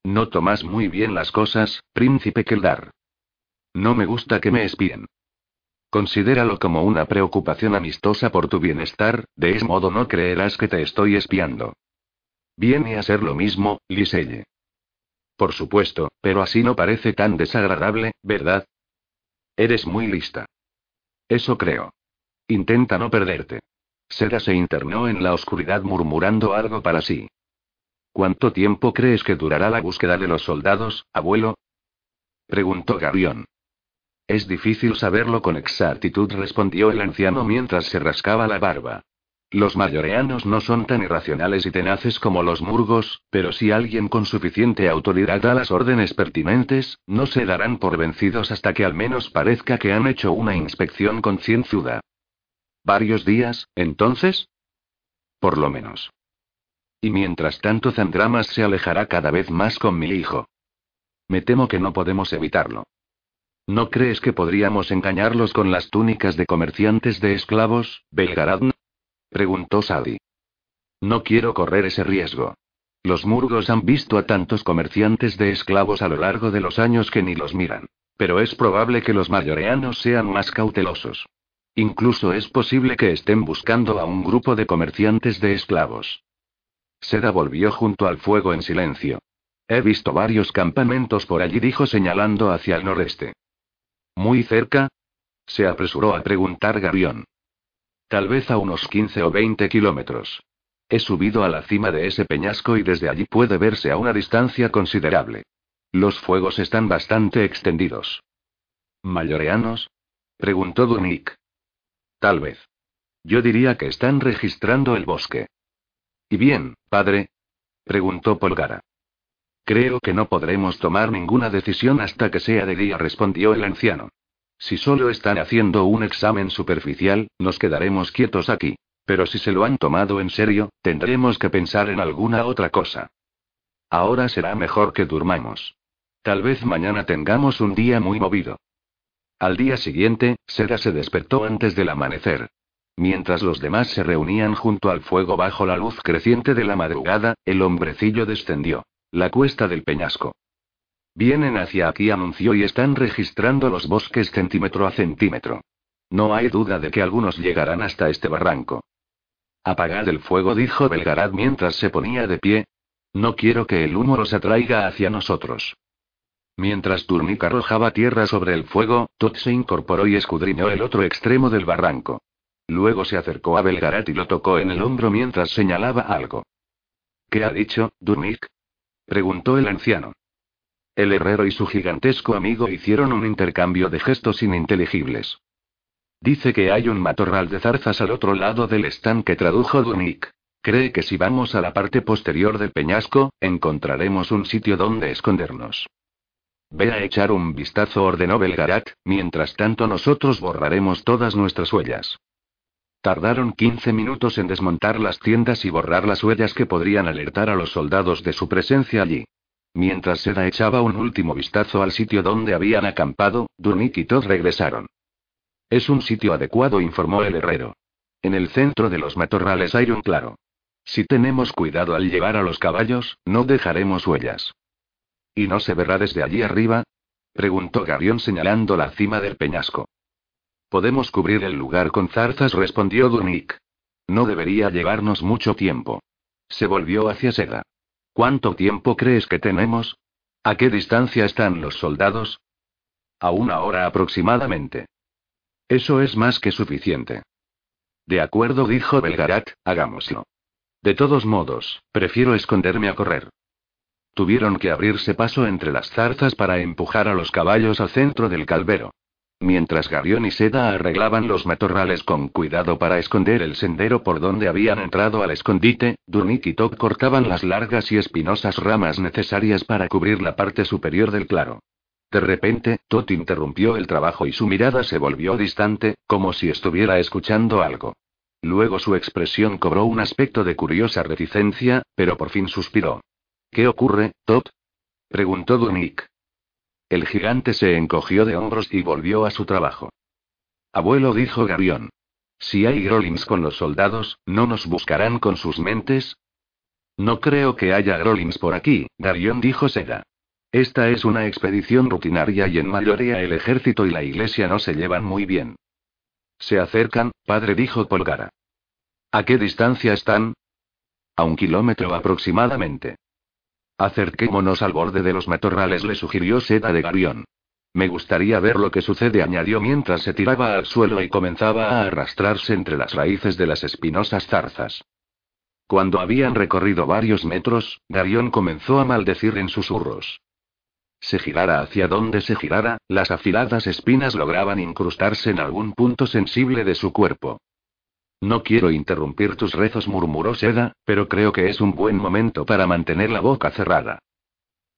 No tomas muy bien las cosas, príncipe Keldar. No me gusta que me espíen. Considéralo como una preocupación amistosa por tu bienestar, de ese modo no creerás que te estoy espiando. Viene a ser lo mismo, Liselle. Por supuesto, pero así no parece tan desagradable, ¿verdad? Eres muy lista. Eso creo. Intenta no perderte. Seda se internó en la oscuridad murmurando algo para sí. ¿Cuánto tiempo crees que durará la búsqueda de los soldados, abuelo? preguntó Garión. Es difícil saberlo con exactitud, respondió el anciano mientras se rascaba la barba. Los mayoreanos no son tan irracionales y tenaces como los murgos, pero si alguien con suficiente autoridad da las órdenes pertinentes, no se darán por vencidos hasta que al menos parezca que han hecho una inspección concienzuda. ¿Varios días, entonces? Por lo menos. Y mientras tanto Zandramas se alejará cada vez más con mi hijo. Me temo que no podemos evitarlo. ¿No crees que podríamos engañarlos con las túnicas de comerciantes de esclavos, Belgaradn? preguntó Sadi. No quiero correr ese riesgo. Los murgos han visto a tantos comerciantes de esclavos a lo largo de los años que ni los miran. Pero es probable que los mayoreanos sean más cautelosos. Incluso es posible que estén buscando a un grupo de comerciantes de esclavos. Seda volvió junto al fuego en silencio. He visto varios campamentos por allí, dijo señalando hacia el noreste. ¿Muy cerca? Se apresuró a preguntar Garión. Tal vez a unos 15 o 20 kilómetros. He subido a la cima de ese peñasco y desde allí puede verse a una distancia considerable. Los fuegos están bastante extendidos. ¿Mayoreanos? preguntó Dunik. Tal vez. Yo diría que están registrando el bosque. ¿Y bien, padre? preguntó Polgara. Creo que no podremos tomar ninguna decisión hasta que sea de día, respondió el anciano. Si solo están haciendo un examen superficial, nos quedaremos quietos aquí. Pero si se lo han tomado en serio, tendremos que pensar en alguna otra cosa. Ahora será mejor que durmamos. Tal vez mañana tengamos un día muy movido. Al día siguiente, Seda se despertó antes del amanecer. Mientras los demás se reunían junto al fuego bajo la luz creciente de la madrugada, el hombrecillo descendió. La cuesta del peñasco. Vienen hacia aquí, anunció, y están registrando los bosques centímetro a centímetro. No hay duda de que algunos llegarán hasta este barranco. Apagad el fuego, dijo Belgarad mientras se ponía de pie. No quiero que el humo los atraiga hacia nosotros. Mientras Turnik arrojaba tierra sobre el fuego, Tot se incorporó y escudriñó el otro extremo del barranco. Luego se acercó a Belgarat y lo tocó en el hombro mientras señalaba algo. ¿Qué ha dicho, Durnik? preguntó el anciano. El herrero y su gigantesco amigo hicieron un intercambio de gestos ininteligibles. Dice que hay un matorral de zarzas al otro lado del estanque, tradujo Dunik. Cree que si vamos a la parte posterior del peñasco, encontraremos un sitio donde escondernos. Ve a echar un vistazo, ordenó Belgarat, mientras tanto nosotros borraremos todas nuestras huellas. Tardaron 15 minutos en desmontar las tiendas y borrar las huellas que podrían alertar a los soldados de su presencia allí. Mientras Seda echaba un último vistazo al sitio donde habían acampado, Durnik y Todd regresaron. Es un sitio adecuado, informó el herrero. En el centro de los matorrales hay un claro. Si tenemos cuidado al llevar a los caballos, no dejaremos huellas. ¿Y no se verá desde allí arriba? preguntó Garión señalando la cima del peñasco. Podemos cubrir el lugar con zarzas, respondió Dunik. No debería llevarnos mucho tiempo. Se volvió hacia Seda. ¿Cuánto tiempo crees que tenemos? ¿A qué distancia están los soldados? A una hora aproximadamente. Eso es más que suficiente. De acuerdo, dijo Belgarat, hagámoslo. De todos modos, prefiero esconderme a correr. Tuvieron que abrirse paso entre las zarzas para empujar a los caballos al centro del calvero. Mientras Garión y Seda arreglaban los matorrales con cuidado para esconder el sendero por donde habían entrado al escondite, Durnik y Tok cortaban las largas y espinosas ramas necesarias para cubrir la parte superior del claro. De repente, Tot interrumpió el trabajo y su mirada se volvió distante, como si estuviera escuchando algo. Luego su expresión cobró un aspecto de curiosa reticencia, pero por fin suspiró. ¿Qué ocurre, Tot? preguntó Durnik. El gigante se encogió de hombros y volvió a su trabajo. Abuelo dijo Garión. Si hay Grolins con los soldados, ¿no nos buscarán con sus mentes? No creo que haya Grolins por aquí, Garión dijo Seda. Esta es una expedición rutinaria y en mayoría el ejército y la iglesia no se llevan muy bien. Se acercan, padre dijo Polgara. ¿A qué distancia están? A un kilómetro aproximadamente. Acerquémonos al borde de los matorrales, le sugirió Seda de Garión. Me gustaría ver lo que sucede, añadió mientras se tiraba al suelo y comenzaba a arrastrarse entre las raíces de las espinosas zarzas. Cuando habían recorrido varios metros, Garión comenzó a maldecir en susurros. Se girara hacia donde se girara, las afiladas espinas lograban incrustarse en algún punto sensible de su cuerpo. No quiero interrumpir tus rezos, murmuró Seda, pero creo que es un buen momento para mantener la boca cerrada.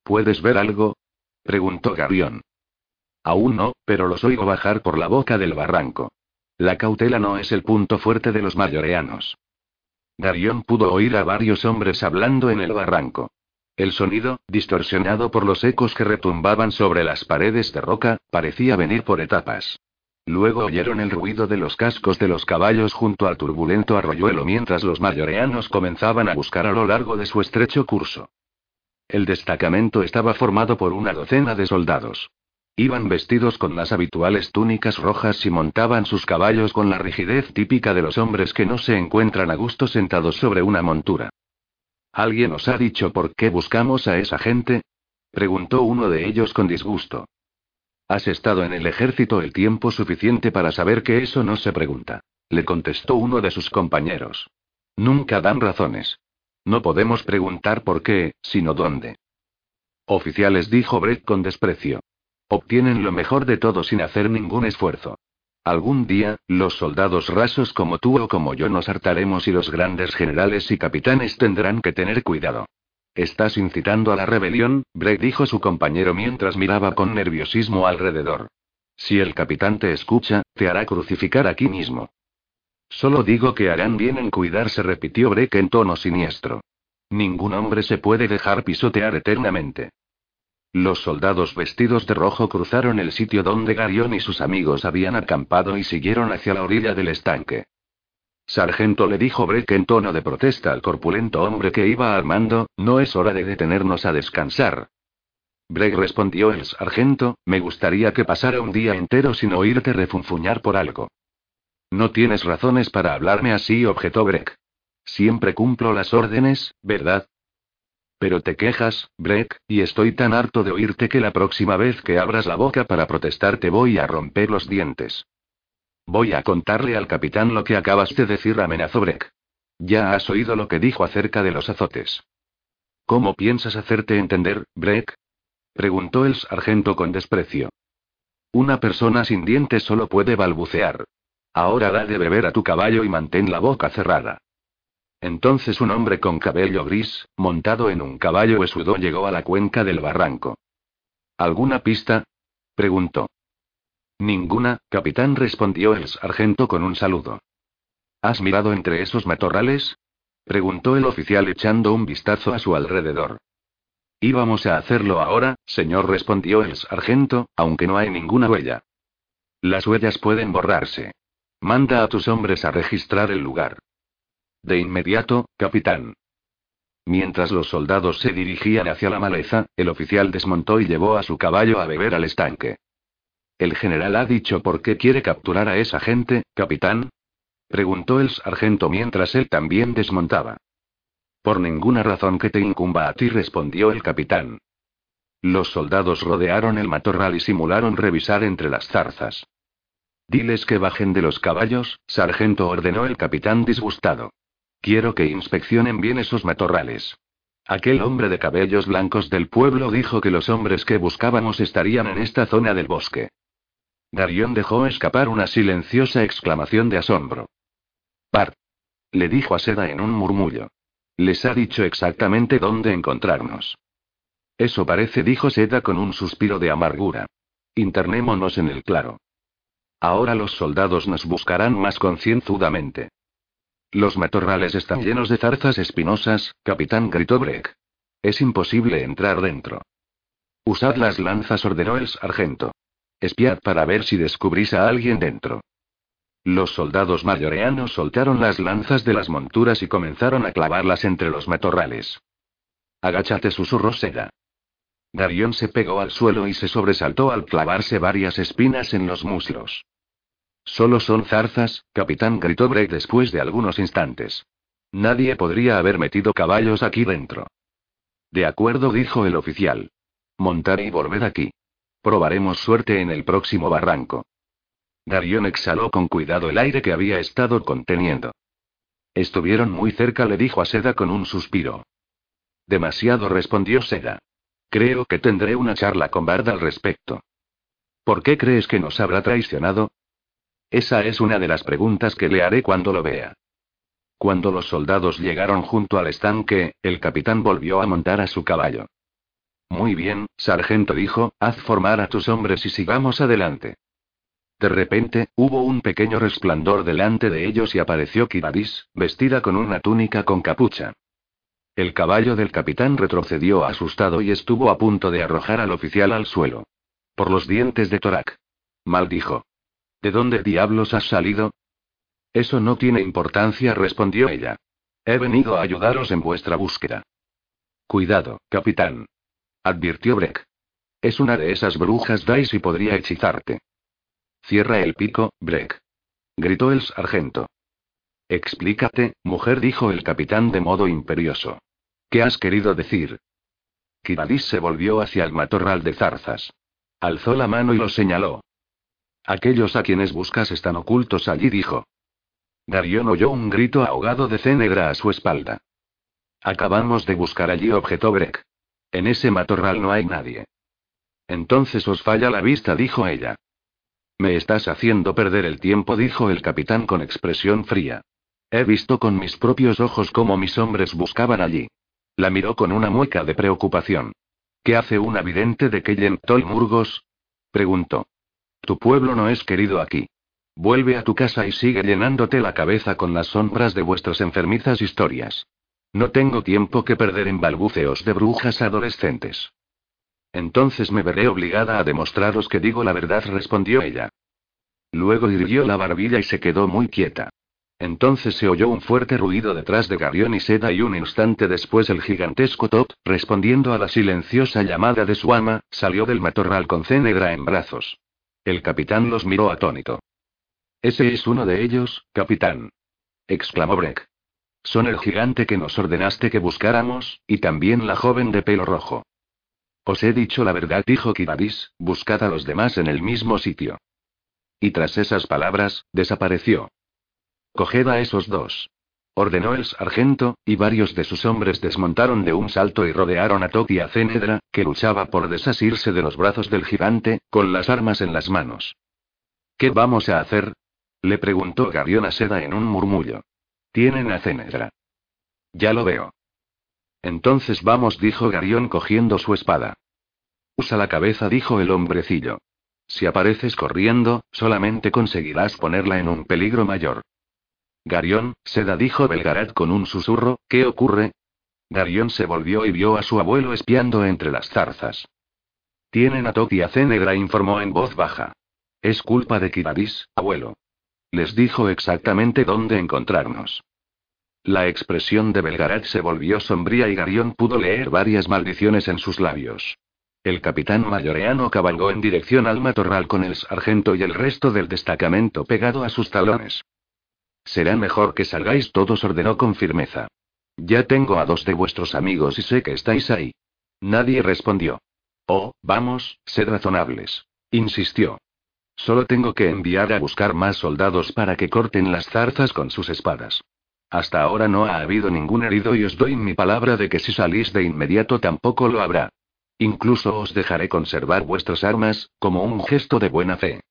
¿Puedes ver algo? preguntó Garión. Aún no, pero los oigo bajar por la boca del barranco. La cautela no es el punto fuerte de los mayoreanos. Garión pudo oír a varios hombres hablando en el barranco. El sonido, distorsionado por los ecos que retumbaban sobre las paredes de roca, parecía venir por etapas. Luego oyeron el ruido de los cascos de los caballos junto al turbulento arroyuelo mientras los mayoreanos comenzaban a buscar a lo largo de su estrecho curso. El destacamento estaba formado por una docena de soldados. Iban vestidos con las habituales túnicas rojas y montaban sus caballos con la rigidez típica de los hombres que no se encuentran a gusto sentados sobre una montura. ¿Alguien os ha dicho por qué buscamos a esa gente? preguntó uno de ellos con disgusto. Has estado en el ejército el tiempo suficiente para saber que eso no se pregunta. Le contestó uno de sus compañeros. Nunca dan razones. No podemos preguntar por qué, sino dónde. Oficiales dijo Brett con desprecio. Obtienen lo mejor de todo sin hacer ningún esfuerzo. Algún día, los soldados rasos como tú o como yo nos hartaremos y los grandes generales y capitanes tendrán que tener cuidado. Estás incitando a la rebelión, Brett dijo su compañero mientras miraba con nerviosismo alrededor. Si el capitán te escucha, te hará crucificar aquí mismo. Solo digo que harán bien en cuidarse, repitió Breck en tono siniestro. Ningún hombre se puede dejar pisotear eternamente. Los soldados vestidos de rojo cruzaron el sitio donde Garión y sus amigos habían acampado y siguieron hacia la orilla del estanque. Sargento le dijo Breck en tono de protesta al corpulento hombre que iba al mando, no es hora de detenernos a descansar. Breck respondió el sargento, me gustaría que pasara un día entero sin oírte refunfuñar por algo. No tienes razones para hablarme así, objetó Breck. Siempre cumplo las órdenes, ¿verdad? Pero te quejas, Breck, y estoy tan harto de oírte que la próxima vez que abras la boca para protestar te voy a romper los dientes. Voy a contarle al capitán lo que acabas de decir, amenazó Breck. Ya has oído lo que dijo acerca de los azotes. ¿Cómo piensas hacerte entender, Breck? preguntó el sargento con desprecio. Una persona sin dientes solo puede balbucear. Ahora da de beber a tu caballo y mantén la boca cerrada. Entonces un hombre con cabello gris, montado en un caballo huesudo, llegó a la cuenca del barranco. ¿Alguna pista? preguntó. Ninguna, capitán, respondió el sargento con un saludo. ¿Has mirado entre esos matorrales? preguntó el oficial echando un vistazo a su alrededor. Íbamos a hacerlo ahora, señor, respondió el sargento, aunque no hay ninguna huella. Las huellas pueden borrarse. Manda a tus hombres a registrar el lugar. De inmediato, capitán. Mientras los soldados se dirigían hacia la maleza, el oficial desmontó y llevó a su caballo a beber al estanque. ¿El general ha dicho por qué quiere capturar a esa gente, capitán? Preguntó el sargento mientras él también desmontaba. Por ninguna razón que te incumba a ti, respondió el capitán. Los soldados rodearon el matorral y simularon revisar entre las zarzas. Diles que bajen de los caballos, sargento ordenó el capitán disgustado. Quiero que inspeccionen bien esos matorrales. Aquel hombre de cabellos blancos del pueblo dijo que los hombres que buscábamos estarían en esta zona del bosque. Darión dejó escapar una silenciosa exclamación de asombro. Par. Le dijo a Seda en un murmullo. Les ha dicho exactamente dónde encontrarnos. Eso parece, dijo Seda con un suspiro de amargura. Internémonos en el claro. Ahora los soldados nos buscarán más concienzudamente. Los matorrales están llenos de zarzas espinosas, capitán gritó Breck. Es imposible entrar dentro. Usad las lanzas, ordenó el sargento. Espiad para ver si descubrís a alguien dentro. Los soldados mayoreanos soltaron las lanzas de las monturas y comenzaron a clavarlas entre los matorrales. Agáchate, susurró Seda. Darión se pegó al suelo y se sobresaltó al clavarse varias espinas en los muslos. Solo son zarzas, capitán, gritó Break después de algunos instantes. Nadie podría haber metido caballos aquí dentro. De acuerdo, dijo el oficial. Montar y volver aquí. Probaremos suerte en el próximo barranco. Darion exhaló con cuidado el aire que había estado conteniendo. Estuvieron muy cerca, le dijo a Seda con un suspiro. Demasiado, respondió Seda. Creo que tendré una charla con Bard al respecto. ¿Por qué crees que nos habrá traicionado? Esa es una de las preguntas que le haré cuando lo vea. Cuando los soldados llegaron junto al estanque, el capitán volvió a montar a su caballo. Muy bien, sargento dijo, haz formar a tus hombres y sigamos adelante. De repente, hubo un pequeño resplandor delante de ellos y apareció Kiradis, vestida con una túnica con capucha. El caballo del capitán retrocedió asustado y estuvo a punto de arrojar al oficial al suelo. Por los dientes de Torak. Maldijo. ¿De dónde diablos has salido? Eso no tiene importancia, respondió ella. He venido a ayudaros en vuestra búsqueda. Cuidado, capitán advirtió Breck. Es una de esas brujas Dice y podría hechizarte. Cierra el pico, Breck. Gritó el sargento. Explícate, mujer, dijo el capitán de modo imperioso. ¿Qué has querido decir? Kiradis se volvió hacia el matorral de zarzas. Alzó la mano y lo señaló. Aquellos a quienes buscas están ocultos allí, dijo. Darion oyó un grito ahogado de Cenegra a su espalda. Acabamos de buscar allí, objetó Breck. En ese matorral no hay nadie. Entonces os falla la vista, dijo ella. Me estás haciendo perder el tiempo, dijo el capitán con expresión fría. He visto con mis propios ojos cómo mis hombres buscaban allí. La miró con una mueca de preocupación. ¿Qué hace un vidente de Kellentol Murgos? preguntó. Tu pueblo no es querido aquí. Vuelve a tu casa y sigue llenándote la cabeza con las sombras de vuestras enfermizas historias. No tengo tiempo que perder en balbuceos de brujas adolescentes. Entonces me veré obligada a demostraros que digo la verdad, respondió ella. Luego irguió la barbilla y se quedó muy quieta. Entonces se oyó un fuerte ruido detrás de Garión y Seda y un instante después el gigantesco Top, respondiendo a la silenciosa llamada de su ama, salió del matorral con C en brazos. El capitán los miró atónito. Ese es uno de ellos, capitán. exclamó Breck. Son el gigante que nos ordenaste que buscáramos, y también la joven de pelo rojo. Os he dicho la verdad, dijo Kirabis, buscad a los demás en el mismo sitio. Y tras esas palabras, desapareció. Coged a esos dos. Ordenó el sargento, y varios de sus hombres desmontaron de un salto y rodearon a Toki y a Cenedra, que luchaba por desasirse de los brazos del gigante, con las armas en las manos. ¿Qué vamos a hacer? le preguntó Garión a Seda en un murmullo. Tienen a Cenedra. Ya lo veo. Entonces vamos, dijo Garión cogiendo su espada. Usa la cabeza, dijo el hombrecillo. Si apareces corriendo, solamente conseguirás ponerla en un peligro mayor. Garión, Seda dijo Belgarat con un susurro, ¿qué ocurre? Garión se volvió y vio a su abuelo espiando entre las zarzas. Tienen a Toki a Cenegra, informó en voz baja. Es culpa de Kirabis, abuelo. Les dijo exactamente dónde encontrarnos. La expresión de Belgarat se volvió sombría y Garión pudo leer varias maldiciones en sus labios. El capitán mayoreano cabalgó en dirección al matorral con el sargento y el resto del destacamento pegado a sus talones. Será mejor que salgáis todos, ordenó con firmeza. Ya tengo a dos de vuestros amigos y sé que estáis ahí. Nadie respondió. Oh, vamos, sed razonables. Insistió. Solo tengo que enviar a buscar más soldados para que corten las zarzas con sus espadas. Hasta ahora no ha habido ningún herido y os doy mi palabra de que si salís de inmediato tampoco lo habrá. Incluso os dejaré conservar vuestras armas, como un gesto de buena fe.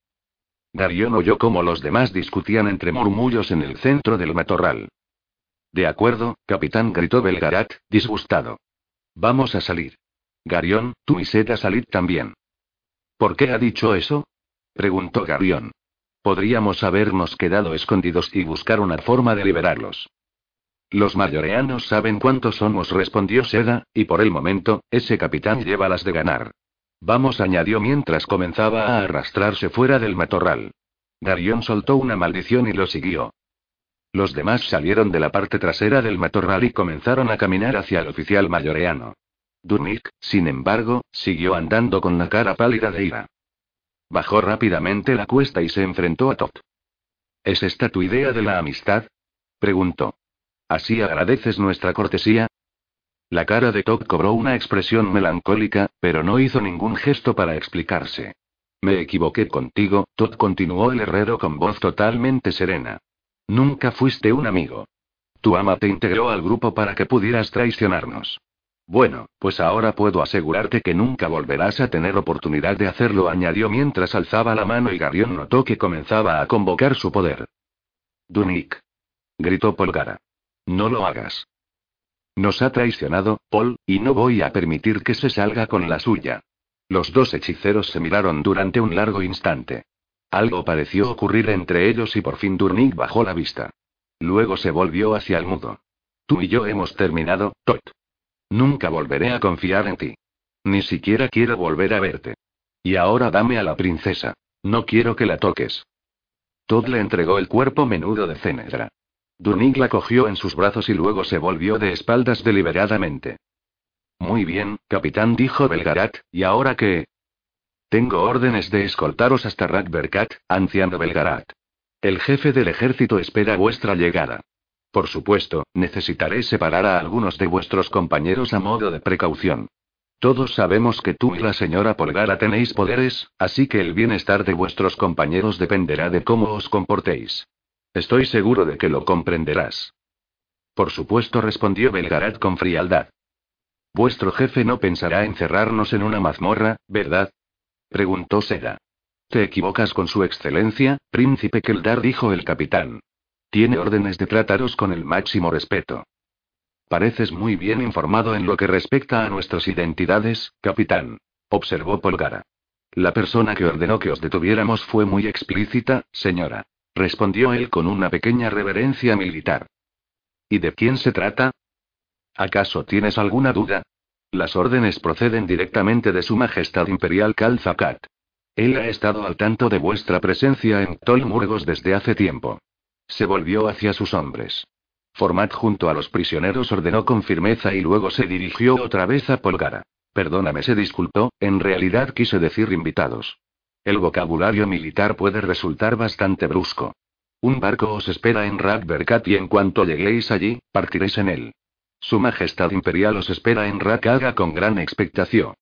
Darion oyó cómo los demás discutían entre murmullos en el centro del matorral. De acuerdo, capitán, gritó Belgarat, disgustado. Vamos a salir. Garión, tú y Seda salid también. ¿Por qué ha dicho eso? Preguntó Garión. Podríamos habernos quedado escondidos y buscar una forma de liberarlos. Los mayoreanos saben cuántos somos, respondió Seda, y por el momento, ese capitán lleva las de ganar. Vamos, añadió mientras comenzaba a arrastrarse fuera del matorral. Darión soltó una maldición y lo siguió. Los demás salieron de la parte trasera del matorral y comenzaron a caminar hacia el oficial mayoreano. Dunik, sin embargo, siguió andando con la cara pálida de ira. Bajó rápidamente la cuesta y se enfrentó a Tot. ¿Es esta tu idea de la amistad? preguntó. ¿Así agradeces nuestra cortesía? La cara de Todd cobró una expresión melancólica, pero no hizo ningún gesto para explicarse. Me equivoqué contigo, Todd continuó el herrero con voz totalmente serena. Nunca fuiste un amigo. Tu ama te integró al grupo para que pudieras traicionarnos. Bueno, pues ahora puedo asegurarte que nunca volverás a tener oportunidad de hacerlo, añadió mientras alzaba la mano y Garión notó que comenzaba a convocar su poder. Dunik. Gritó Polgara. No lo hagas. Nos ha traicionado, Paul, y no voy a permitir que se salga con la suya. Los dos hechiceros se miraron durante un largo instante. Algo pareció ocurrir entre ellos y por fin Durnik bajó la vista. Luego se volvió hacia el mudo. Tú y yo hemos terminado, Tot. Nunca volveré a confiar en ti. Ni siquiera quiero volver a verte. Y ahora dame a la princesa. No quiero que la toques. Todd le entregó el cuerpo menudo de Cenedra. Dunig la cogió en sus brazos y luego se volvió de espaldas deliberadamente. Muy bien, capitán, dijo Belgarat, ¿y ahora qué? Tengo órdenes de escoltaros hasta Rakberkat, anciano Belgarat. El jefe del ejército espera vuestra llegada. Por supuesto, necesitaré separar a algunos de vuestros compañeros a modo de precaución. Todos sabemos que tú y la señora Polgara tenéis poderes, así que el bienestar de vuestros compañeros dependerá de cómo os comportéis. Estoy seguro de que lo comprenderás. Por supuesto, respondió Belgarat con frialdad. Vuestro jefe no pensará encerrarnos en una mazmorra, ¿verdad? preguntó Seda. Te equivocas con su excelencia, príncipe Keldar, dijo el capitán. Tiene órdenes de trataros con el máximo respeto. Pareces muy bien informado en lo que respecta a nuestras identidades, capitán, observó Polgara. La persona que ordenó que os detuviéramos fue muy explícita, señora. Respondió él con una pequeña reverencia militar. ¿Y de quién se trata? ¿Acaso tienes alguna duda? Las órdenes proceden directamente de Su Majestad Imperial Kalzakat. Él ha estado al tanto de vuestra presencia en Tolmurgos desde hace tiempo. Se volvió hacia sus hombres. Format junto a los prisioneros ordenó con firmeza y luego se dirigió otra vez a Polgara. Perdóname, se disculpó, en realidad quise decir invitados. El vocabulario militar puede resultar bastante brusco. Un barco os espera en Rakberkat y en cuanto lleguéis allí, partiréis en él. Su Majestad Imperial os espera en Rakaga con gran expectación.